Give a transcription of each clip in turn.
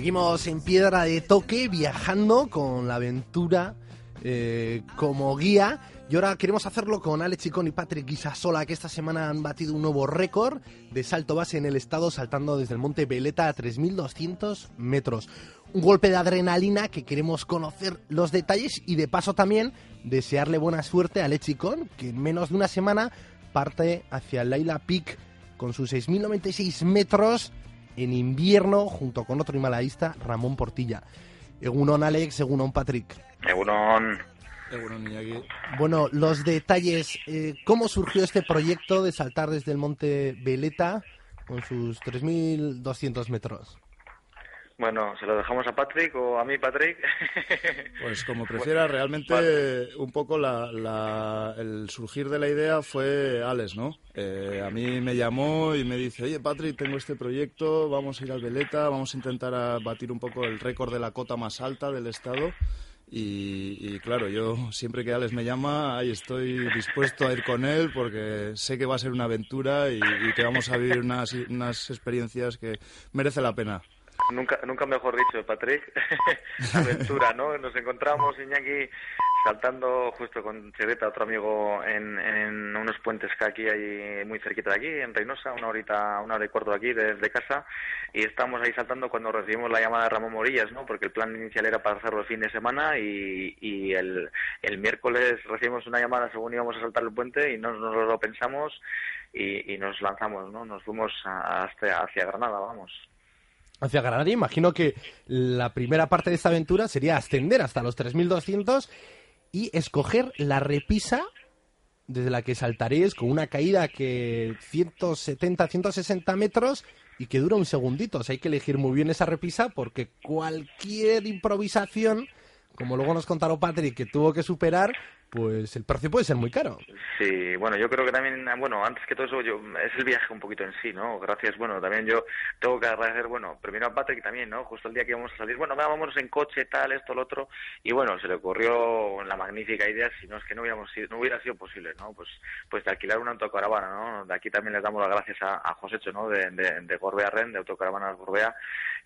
Seguimos en Piedra de Toque viajando con la aventura eh, como guía. Y ahora queremos hacerlo con Alex Chicón y Patrick Guisasola, que esta semana han batido un nuevo récord de salto base en el estado, saltando desde el monte Veleta a 3.200 metros. Un golpe de adrenalina que queremos conocer los detalles y de paso también desearle buena suerte a Alex Chicón, que en menos de una semana parte hacia Laila Peak con sus 6.096 metros en invierno junto con otro himalayista, Ramón Portilla. Egunon Alex, Egunon Patrick. Egunon. Bueno, los detalles, eh, ¿cómo surgió este proyecto de saltar desde el monte Veleta con sus 3.200 metros? Bueno, ¿se lo dejamos a Patrick o a mí, Patrick? Pues como prefiera, realmente un poco el surgir de la idea fue Alex, ¿no? Eh, a mí me llamó y me dice, oye Patrick, tengo este proyecto, vamos a ir al Veleta, vamos a intentar batir un poco el récord de la cota más alta del estado. Y, claro, yo siempre que Alex me llama, ahí estoy dispuesto a ir con él porque sé que va a ser una aventura y, que vamos a vivir unas, unas experiencias que merece la pena. Nunca, nunca mejor dicho, Patrick. Aventura, ¿no? Nos encontramos, Iñaki, saltando justo con Cheveta, otro amigo, en, en, unos puentes que aquí hay muy cerquita de aquí, en Reynosa, una horita, una hora y cuarto de aquí, desde casa, y estamos ahí saltando cuando recibimos la llamada de Ramón Morillas, ¿no? Porque el plan inicial era para hacerlo el fin de semana y, y el, el miércoles recibimos una llamada según íbamos a saltar el puente y no nos lo pensamos y, y nos lanzamos, ¿no? Nos fuimos hasta, hacia Granada, vamos hacia Granada. Imagino que la primera parte de esta aventura sería ascender hasta los 3.200 y escoger la repisa desde la que saltaréis con una caída que 170, 160 metros y que dura un segundito. O sea, hay que elegir muy bien esa repisa porque cualquier improvisación, como luego nos contaron Patrick, que tuvo que superar, pues el precio puede ser muy caro. Sí, bueno, yo creo que también, bueno, antes que todo eso, yo, es el viaje un poquito en sí, ¿no? Gracias, bueno, también yo tengo que agradecer, bueno, primero a Patrick también, ¿no? Justo el día que íbamos a salir, bueno, vámonos en coche, tal, esto, lo otro, y bueno, se le ocurrió la magnífica idea, si no es que no, hubiéramos sido, no hubiera sido posible, ¿no? Pues, pues de alquilar una autocaravana, ¿no? De aquí también les damos las gracias a, a Josécho, ¿no? De, de, Gorbea Ren, de Autocaravanas Gorbea,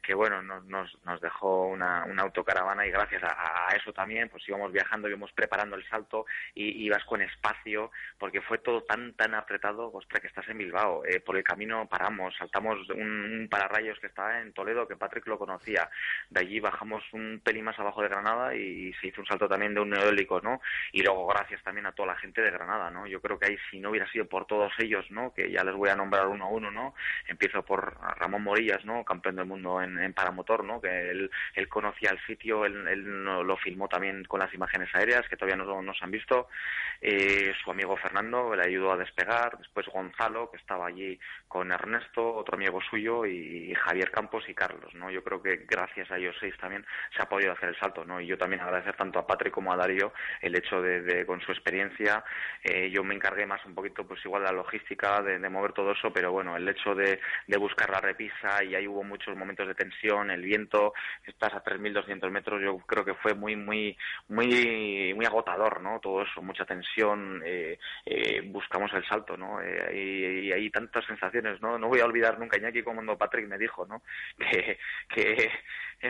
que bueno, nos, nos, dejó una, una autocaravana y gracias a eso también, pues íbamos viajando, íbamos preparando el salto, y ibas con espacio, porque fue todo tan, tan apretado, ostras, que estás en Bilbao. Eh, por el camino paramos, saltamos un, un, pararrayos que estaba en Toledo, que Patrick lo conocía. De allí bajamos un pelín más abajo de Granada y, se hizo un salto también de un neoélico, ¿no? Y luego gracias también a toda la gente de Granada, ¿no? Yo creo que ahí si no hubiera sido por todos ellos, ¿no? Que ya les voy a nombrar uno a uno, ¿no? Empiezo por Ramón Morillas, ¿no? Campeón del mundo en, en paramotor, ¿no? Que él, él conocía el sitio, él, él, lo filmó también con las imágenes aéreas que todavía no nos han visto eh, su amigo Fernando le ayudó a despegar, después Gonzalo, que estaba allí con Ernesto, otro amigo suyo, y Javier Campos y Carlos, ¿no? Yo creo que gracias a ellos seis también se ha podido hacer el salto, ¿no? Y yo también agradecer tanto a Patrick como a Darío el hecho de, con su experiencia, eh, yo me encargué más un poquito, pues igual de la logística, de, de mover todo eso, pero bueno, el hecho de, de, buscar la repisa, y ahí hubo muchos momentos de tensión, el viento, estás a 3.200 metros, yo creo que fue muy, muy, muy, muy agotador, ¿no? Todo eso, mucha tensión, eh, eh, buscamos el salto, ¿no? Eh, y, hay tantas sensaciones, ¿no? No voy a olvidar nunca, Iñaki, cuando Patrick me dijo, ¿no? Que,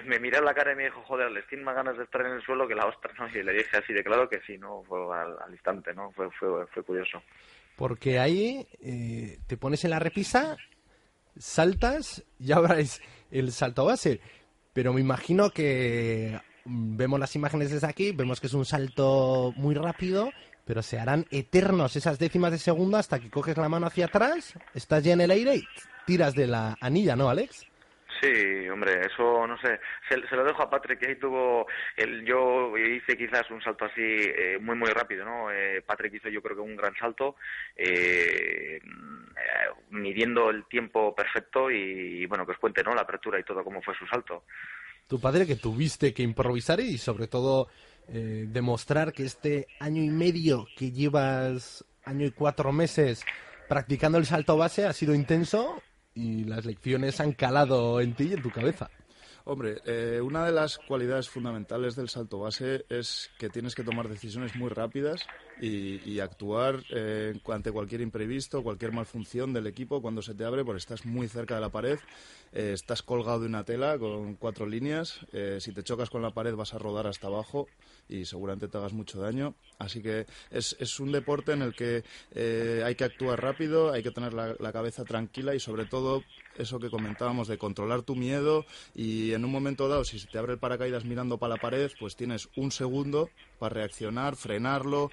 me miró la cara y me dijo, joder, les tiene más ganas de estar en el suelo que la ostra, ¿no? Y le dije así de claro que sí, ¿no? Fue al, instante, ¿no? Fue, fue, curioso. Porque ahí te pones en la repisa, saltas y es el salto base. Pero me imagino que vemos las imágenes desde aquí, vemos que es un salto muy rápido, pero se harán eternos esas décimas de segundo hasta que coges la mano hacia atrás, estás ya en el aire y tiras de la anilla, ¿no, Alex? Sí, hombre, eso no sé, se, lo dejo a Patrick, que ahí tuvo, el, yo hice quizás un salto así eh, muy, muy rápido, ¿no? Eh, Patrick hizo yo creo que un gran salto, eh, midiendo el tiempo perfecto y, y, bueno, que os cuente, ¿no? La apertura y todo, cómo fue su salto tu padre que tuviste que improvisar y sobre todo eh, demostrar que este año y medio que llevas, año y cuatro meses practicando el salto base ha sido intenso y las lecciones han calado en ti y en tu cabeza. Hombre, eh, una de las cualidades fundamentales del salto base es que tienes que tomar decisiones muy rápidas y, actuar eh, ante cualquier imprevisto, cualquier malfunción del equipo cuando se te abre, porque estás muy cerca de la pared, eh, estás colgado de una tela con cuatro líneas, eh, si te chocas con la pared vas a rodar hasta abajo y seguramente te hagas mucho daño. Así que es, es un deporte en el que hay que actuar rápido, hay que tener la cabeza tranquila y sobre todo eso que comentábamos de controlar tu miedo y en un momento dado, si se te abre el paracaídas mirando para la pared, pues tienes un segundo para reaccionar, frenarlo,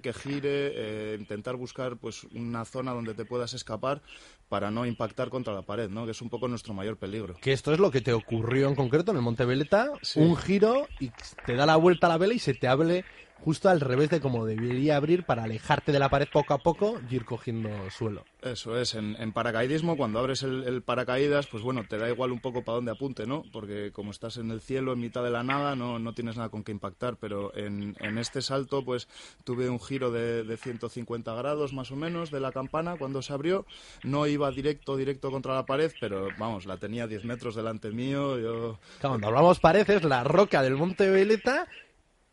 que gire, eh, intentar buscar pues una zona donde te puedas escapar para no impactar contra la pared, ¿no? Que es un poco nuestro mayor peligro. Que esto es lo que te ocurrió en concreto en el Monte Veleta, un giro y te da la vuelta a la vela y se te abre justo al revés de como debería abrir para alejarte de la pared poco a poco y ir cogiendo suelo. Eso es, en, paracaidismo cuando abres el, paracaídas, pues bueno, te da igual un poco para dónde apunte, ¿no? Porque como estás en el cielo, en mitad de la nada, no, no tienes nada con qué impactar, pero en, en este salto pues tuve un giro de, de 150 grados más o menos de la campana cuando se abrió, no iba directo, directo contra la pared, pero vamos, la tenía 10 metros delante mío, yo... cuando hablamos paredes, la roca del Monte Veleta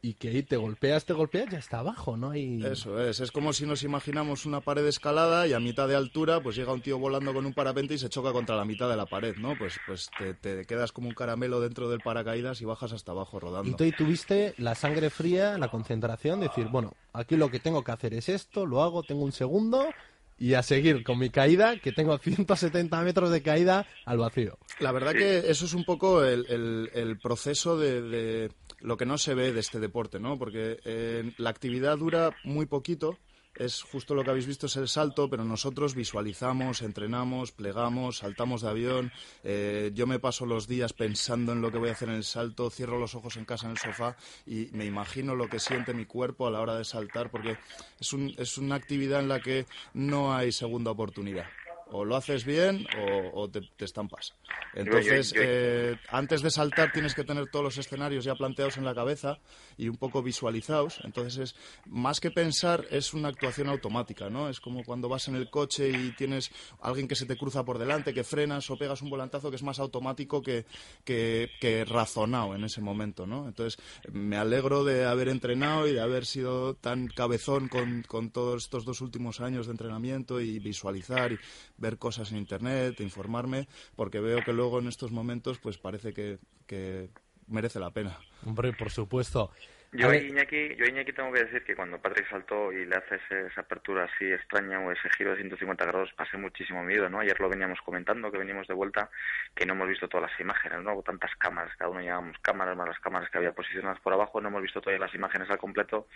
y que ahí te golpeas, te golpeas, ya está abajo, ¿no? hay Eso es, es como si nos imaginamos una pared escalada y a mitad de altura pues llega un tío volando con un parapente y se choca contra la mitad de la pared, ¿no? Pues, pues te, quedas como un caramelo dentro del paracaídas y bajas hasta abajo rodando. Y tú ahí tuviste la sangre fría, la concentración, decir, bueno, aquí lo que tengo que hacer es esto, lo hago, tengo un segundo y a seguir con mi caída, que tengo 170 metros de caída al vacío. La verdad que eso es un poco el, el, proceso de lo que no se ve de este deporte, ¿no? Porque eh, la actividad dura muy poquito, es justo lo que habéis visto, es el salto, pero nosotros visualizamos, entrenamos, plegamos, saltamos de avión. Eh, yo me paso los días pensando en lo que voy a hacer en el salto, cierro los ojos en casa en el sofá y me imagino lo que siente mi cuerpo a la hora de saltar, porque es, un, es una actividad en la que no hay segunda oportunidad o lo haces bien o, te, estampas. Entonces, eh, antes de saltar tienes que tener todos los escenarios ya planteados en la cabeza y un poco visualizados. Entonces, es, más que pensar, es una actuación automática, ¿no? Es como cuando vas en el coche y tienes alguien que se te cruza por delante, que frenas o pegas un volantazo que es más automático que, que, que razonado en ese momento, ¿no? Entonces, me alegro de haber entrenado y de haber sido tan cabezón con, con todos estos dos últimos años de entrenamiento y visualizar y ver cosas en internet, informarme, porque veo que luego en estos momentos pues parece que, que merece la pena. Hombre, por supuesto. Yo Iñaki, yo Iñaki tengo que decir que cuando Patrick saltó y le hace esa apertura así extraña o ese giro de 150 grados, pasé muchísimo miedo, ¿no? Ayer lo veníamos comentando, que venimos de vuelta, que no hemos visto todas las imágenes, ¿no? Tantas cámaras, cada uno llevábamos cámaras, más las cámaras que había posicionadas por abajo, no hemos visto todas las imágenes al completo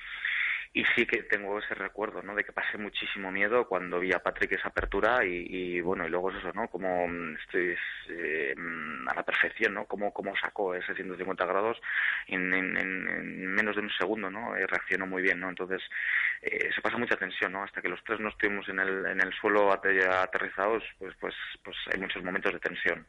y sí que tengo ese recuerdo, ¿no? De que pasé muchísimo miedo cuando vi a Patrick esa apertura y, bueno, y luego es eso, ¿no? Como mm, estoy eh, mm, a la perfección, ¿no? Cómo, cómo sacó ese 150 grados en, menos de un segundo, ¿no? Y reaccionó muy bien, ¿no? Entonces eh, se pasa mucha tensión, ¿no? Hasta que los tres no estuvimos en el, en el suelo aterrizados, pues, pues, pues hay muchos momentos de tensión.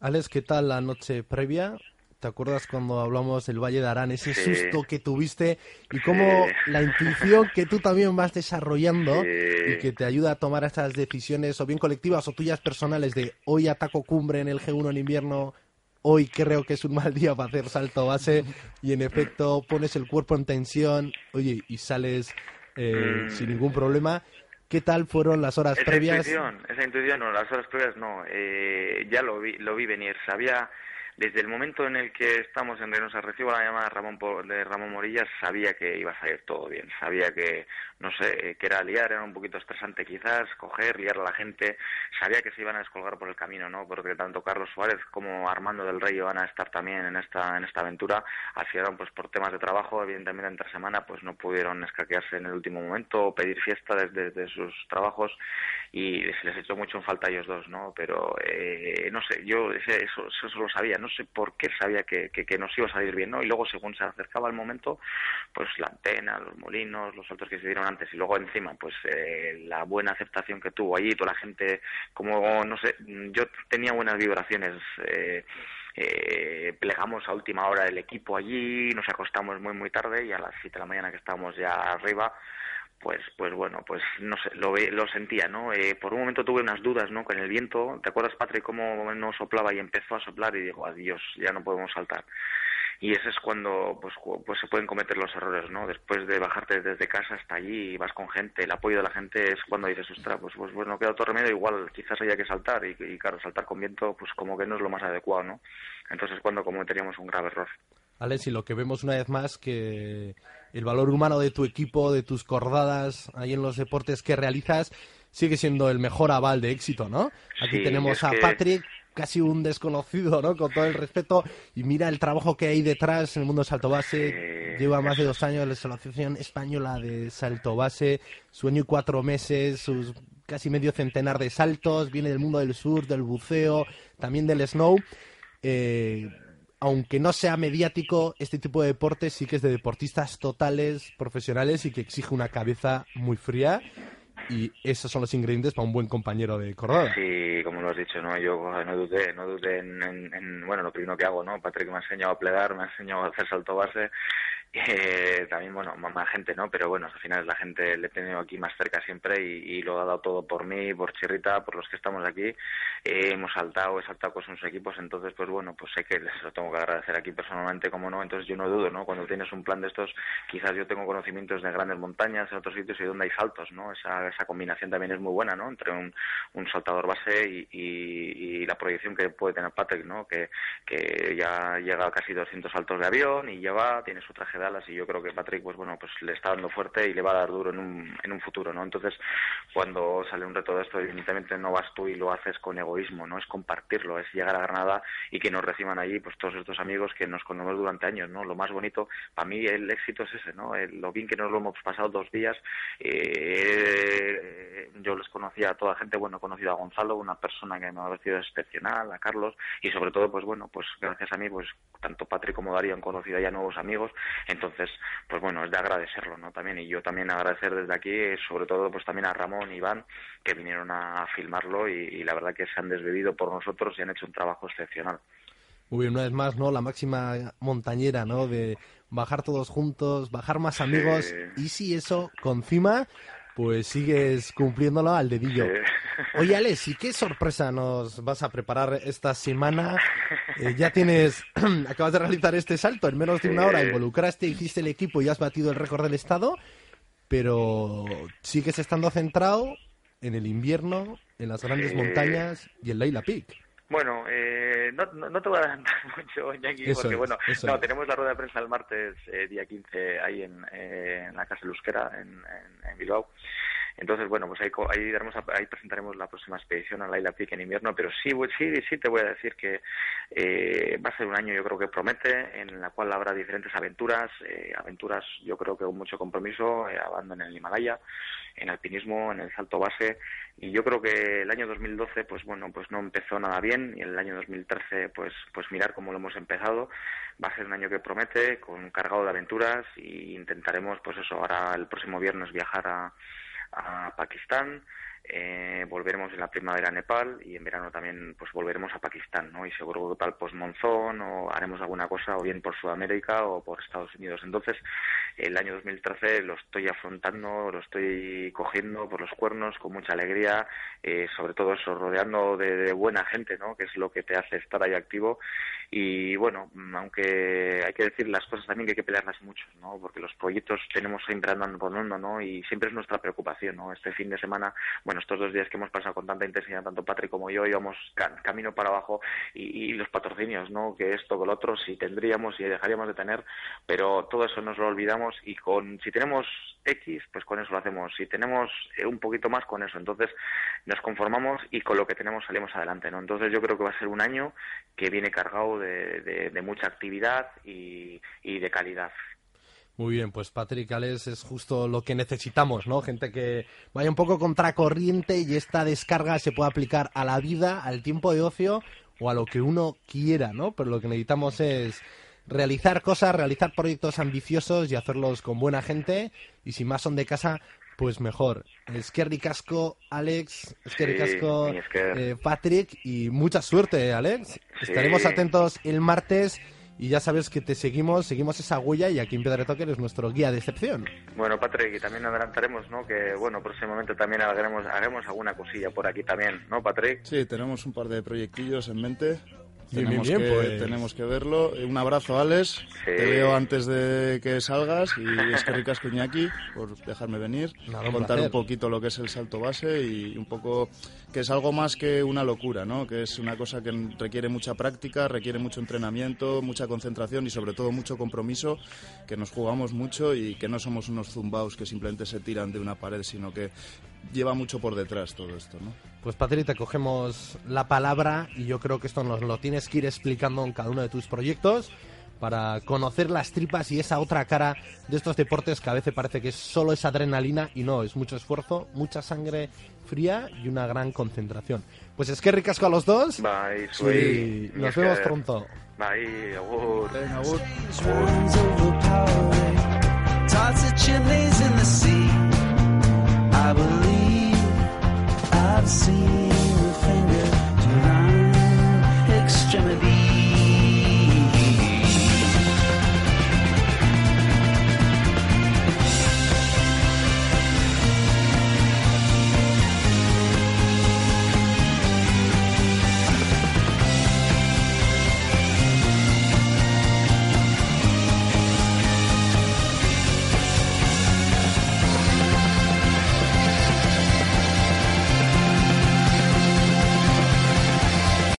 Alex, ¿qué tal la noche previa? ¿Te acuerdas cuando hablamos del Valle de Arán? Ese susto que tuviste y cómo la intuición que tú también vas desarrollando y que te ayuda a tomar estas decisiones o bien colectivas o tuyas personales de hoy ataco cumbre en el G1 en invierno, hoy creo que es un mal día para hacer salto base y en efecto pones el cuerpo en tensión, oye, y sales eh, mm. sin ningún problema. ¿Qué tal fueron las horas previas? Intuición, esa intuición, no, las horas previas no. Eh, ya lo vi, lo vi venir. Sabía desde el momento en el que estamos en Reynosa, recibo la llamada de Ramón, de Ramón Morillas, sabía que iba a salir todo bien, sabía que, no sé, que era liar, era un poquito estresante quizás, coger, liar a la gente, sabía que se iban a descolgar por el camino, ¿no? Porque tanto Carlos Suárez como Armando del Rey van a estar también en esta, en esta aventura, al pues por temas de trabajo, evidentemente entre semana, pues no pudieron escaquearse en el último momento o pedir fiesta desde, sus trabajos y se les echó mucho en falta a ellos dos, ¿no? Pero, eh, no sé, yo eso, eso lo sabía, no sé por qué sabía que, que, nos iba a salir bien, ¿no? Y luego, según se acercaba el momento, pues la antena, los molinos, los saltos que se dieron antes y luego encima, pues eh, la buena aceptación que tuvo allí, toda la gente, como, no sé, yo tenía buenas vibraciones. Eh, eh, plegamos a última hora el equipo allí, nos acostamos muy muy tarde y a las 7 de la mañana que estábamos ya arriba, pues pues bueno pues no sé lo lo sentía no eh, por un momento tuve unas dudas no con el viento te acuerdas Patrick cómo no soplaba y empezó a soplar y digo adiós ya no podemos saltar y ese es cuando pues, pues se pueden cometer los errores, ¿no? Después de bajarte desde casa hasta allí y vas con gente, el apoyo de la gente es cuando dices, ostras, pues, pues bueno, queda otro remedio, igual quizás haya que saltar y, y claro, saltar con viento pues como que no es lo más adecuado, ¿no? Entonces cuando cometeríamos un grave error. Alex, y lo que vemos una vez más que el valor humano de tu equipo, de tus cordadas ahí en los deportes que realizas, sigue siendo el mejor aval de éxito, ¿no? Aquí tenemos a Patrick, casi un desconocido, ¿no? Con todo el respeto, y mira el trabajo que hay detrás en el mundo del salto base. Lleva más de dos años en la Asociación Española de Salto Base, sueño y cuatro meses, sus casi medio centenar de saltos, viene del mundo del surf, del buceo, también del snow. Eh, aunque no sea mediático, este tipo de deporte sí que es de deportistas totales, profesionales y que exige una cabeza muy fría. Y esos son los ingredientes para un buen compañero de corredor. Sí, como lo has dicho, ¿no? Yo no dudé, no dudé en, en, bueno, lo primero que hago, ¿no? Patrick me ha enseñado a plegar, me ha enseñado a hacer salto base eh, también, bueno, más gente, ¿no? Pero bueno, al final la gente le he tenido aquí más cerca siempre y, lo ha dado todo por mí, por Chirrita, por los que estamos aquí. Eh, hemos saltado, he saltado con sus equipos, entonces, pues bueno, pues sé que les lo tengo que agradecer aquí personalmente, como no. Entonces yo no dudo, ¿no? Cuando tienes un plan de estos, quizás yo tengo conocimientos de grandes montañas en otros sitios y donde hay saltos, ¿no? Esa, esa combinación también es muy buena, ¿no? Entre un, un saltador base y, y, la proyección que puede tener Patrick, ¿no? Que, que ya llega a casi 200 saltos de avión y lleva, tiene su traje y yo creo que Patrick pues bueno pues le está dando fuerte y le va a dar duro en un, en un futuro no entonces cuando sale un reto de esto evidentemente no vas tú y lo haces con egoísmo no es compartirlo es llegar a Granada y que nos reciban allí pues todos estos amigos que nos conocemos durante años no lo más bonito para mí el éxito es ese no lo bien que nos lo hemos pasado dos días eh, yo les conocía a toda gente bueno he conocido a Gonzalo una persona que me ha parecido excepcional a Carlos y sobre todo pues bueno pues gracias a mí pues tanto Patrick como Darío han conocido ya nuevos amigos entonces, pues bueno, es de agradecerlo, ¿no? También, y yo también agradecer desde aquí, sobre todo, pues también a Ramón y Iván, que vinieron a filmarlo y, la verdad que se han desbebido por nosotros y han hecho un trabajo excepcional. Muy bien, una vez más, ¿no? La máxima montañera, ¿no? De bajar todos juntos, bajar más amigos, y si eso, con cima, pues sigues cumpliéndolo al dedillo. Oye, Alex, ¿y qué sorpresa nos vas a preparar esta semana? Eh, ya tienes, acabas de realizar este salto en menos de una hora, involucraste, hiciste el equipo y has batido el récord del estado, pero sigues estando centrado en el invierno, en las grandes montañas y en Leila Peak. Bueno, eh, no, no, te voy a adelantar mucho, Jackie, porque bueno, no, tenemos la rueda de prensa el martes, eh, día 15, ahí en, eh, en la Casa Lusquera, en, en, en Bilbao. Entonces, bueno, pues ahí, ahí, ahí presentaremos la próxima expedición a la Peak en invierno, pero sí, sí, sí te voy a decir que eh, va a ser un año, yo creo que promete, en la cual habrá diferentes aventuras, eh, aventuras yo creo que con mucho compromiso, eh, en el Himalaya, en alpinismo, en el salto base, y yo creo que el año 2012, pues bueno, pues no empezó nada bien, y el año 2013, pues, pues mirar cómo lo hemos empezado, va a ser un año que promete, con cargado de aventuras, y intentaremos, pues eso, ahora el próximo viernes viajar a a Pakistán, eh, volveremos en la primavera a Nepal y en verano también pues volveremos a Pakistán, ¿no? Y seguro que tal post-monzón o haremos alguna cosa o bien por Sudamérica o por Estados Unidos. Entonces, el año 2013 lo estoy afrontando, lo estoy cogiendo por los cuernos con mucha alegría, eh, sobre todo eso, rodeando de, buena gente, ¿no? Que es lo que te hace estar ahí activo y bueno, aunque hay que decir las cosas también que hay que pelearlas mucho, ¿no? Porque los proyectos tenemos siempre andando por mundo, ¿no? Y siempre es nuestra preocupación, ¿no? Este fin de semana, bueno, estos dos días que hemos pasado con tanta intensidad, tanto Patrick como yo, íbamos camino para abajo y, los patrocinios, ¿no? Que esto, que lo otro, si tendríamos y dejaríamos de tener, pero todo eso nos lo olvidamos y con, si tenemos X, pues con eso lo hacemos. Si tenemos eh, un poquito más, con eso. Entonces nos conformamos y con lo que tenemos salimos adelante, ¿no? Entonces yo creo que va a ser un año que viene cargado de, mucha actividad y de calidad. Muy bien, pues Patrick Alex es justo lo que necesitamos, ¿no? Gente que vaya un poco contracorriente y esta descarga se pueda aplicar a la vida, al tiempo de ocio o a lo que uno quiera, ¿no? Pero lo que necesitamos es realizar cosas, realizar proyectos ambiciosos y hacerlos con buena gente y si más son de casa, pues mejor. Es que ricasco, Alex, es que ricasco, eh, Patrick y mucha suerte, Alex. Estaremos atentos el martes y ya sabes que te seguimos, seguimos esa huella y aquí en Piedra Toque eres nuestro guía de excepción. Bueno, Patrick, y también adelantaremos, ¿no? Que, bueno, próximamente también haremos, haremos alguna cosilla por aquí también, ¿no, Patrick? Sí, tenemos un par de proyectillos en mente tenemos, bien, que, pues. tenemos que verlo. Un abrazo, Alex. Te veo antes de que salgas y es que ricas Iñaki por dejarme venir, Nada, un contar placer. un poquito lo que es el salto base y un poco que es algo más que una locura, ¿no? Que es una cosa que requiere mucha práctica, requiere mucho entrenamiento, mucha concentración y sobre todo mucho compromiso, que nos jugamos mucho y que no somos unos zumbaos que simplemente se tiran de una pared, sino que lleva mucho por detrás todo esto, ¿no? Pues Patri, te cogemos la palabra y yo creo que esto nos lo tienes que ir explicando en cada uno de tus proyectos para conocer las tripas y esa otra cara de estos deportes que a veces parece que es solo es adrenalina y no, es mucho esfuerzo, mucha sangre fría y una gran concentración. Pues es que ricasco a los dos Bye, y sweet. nos vemos pronto. Bye. I believe I've seen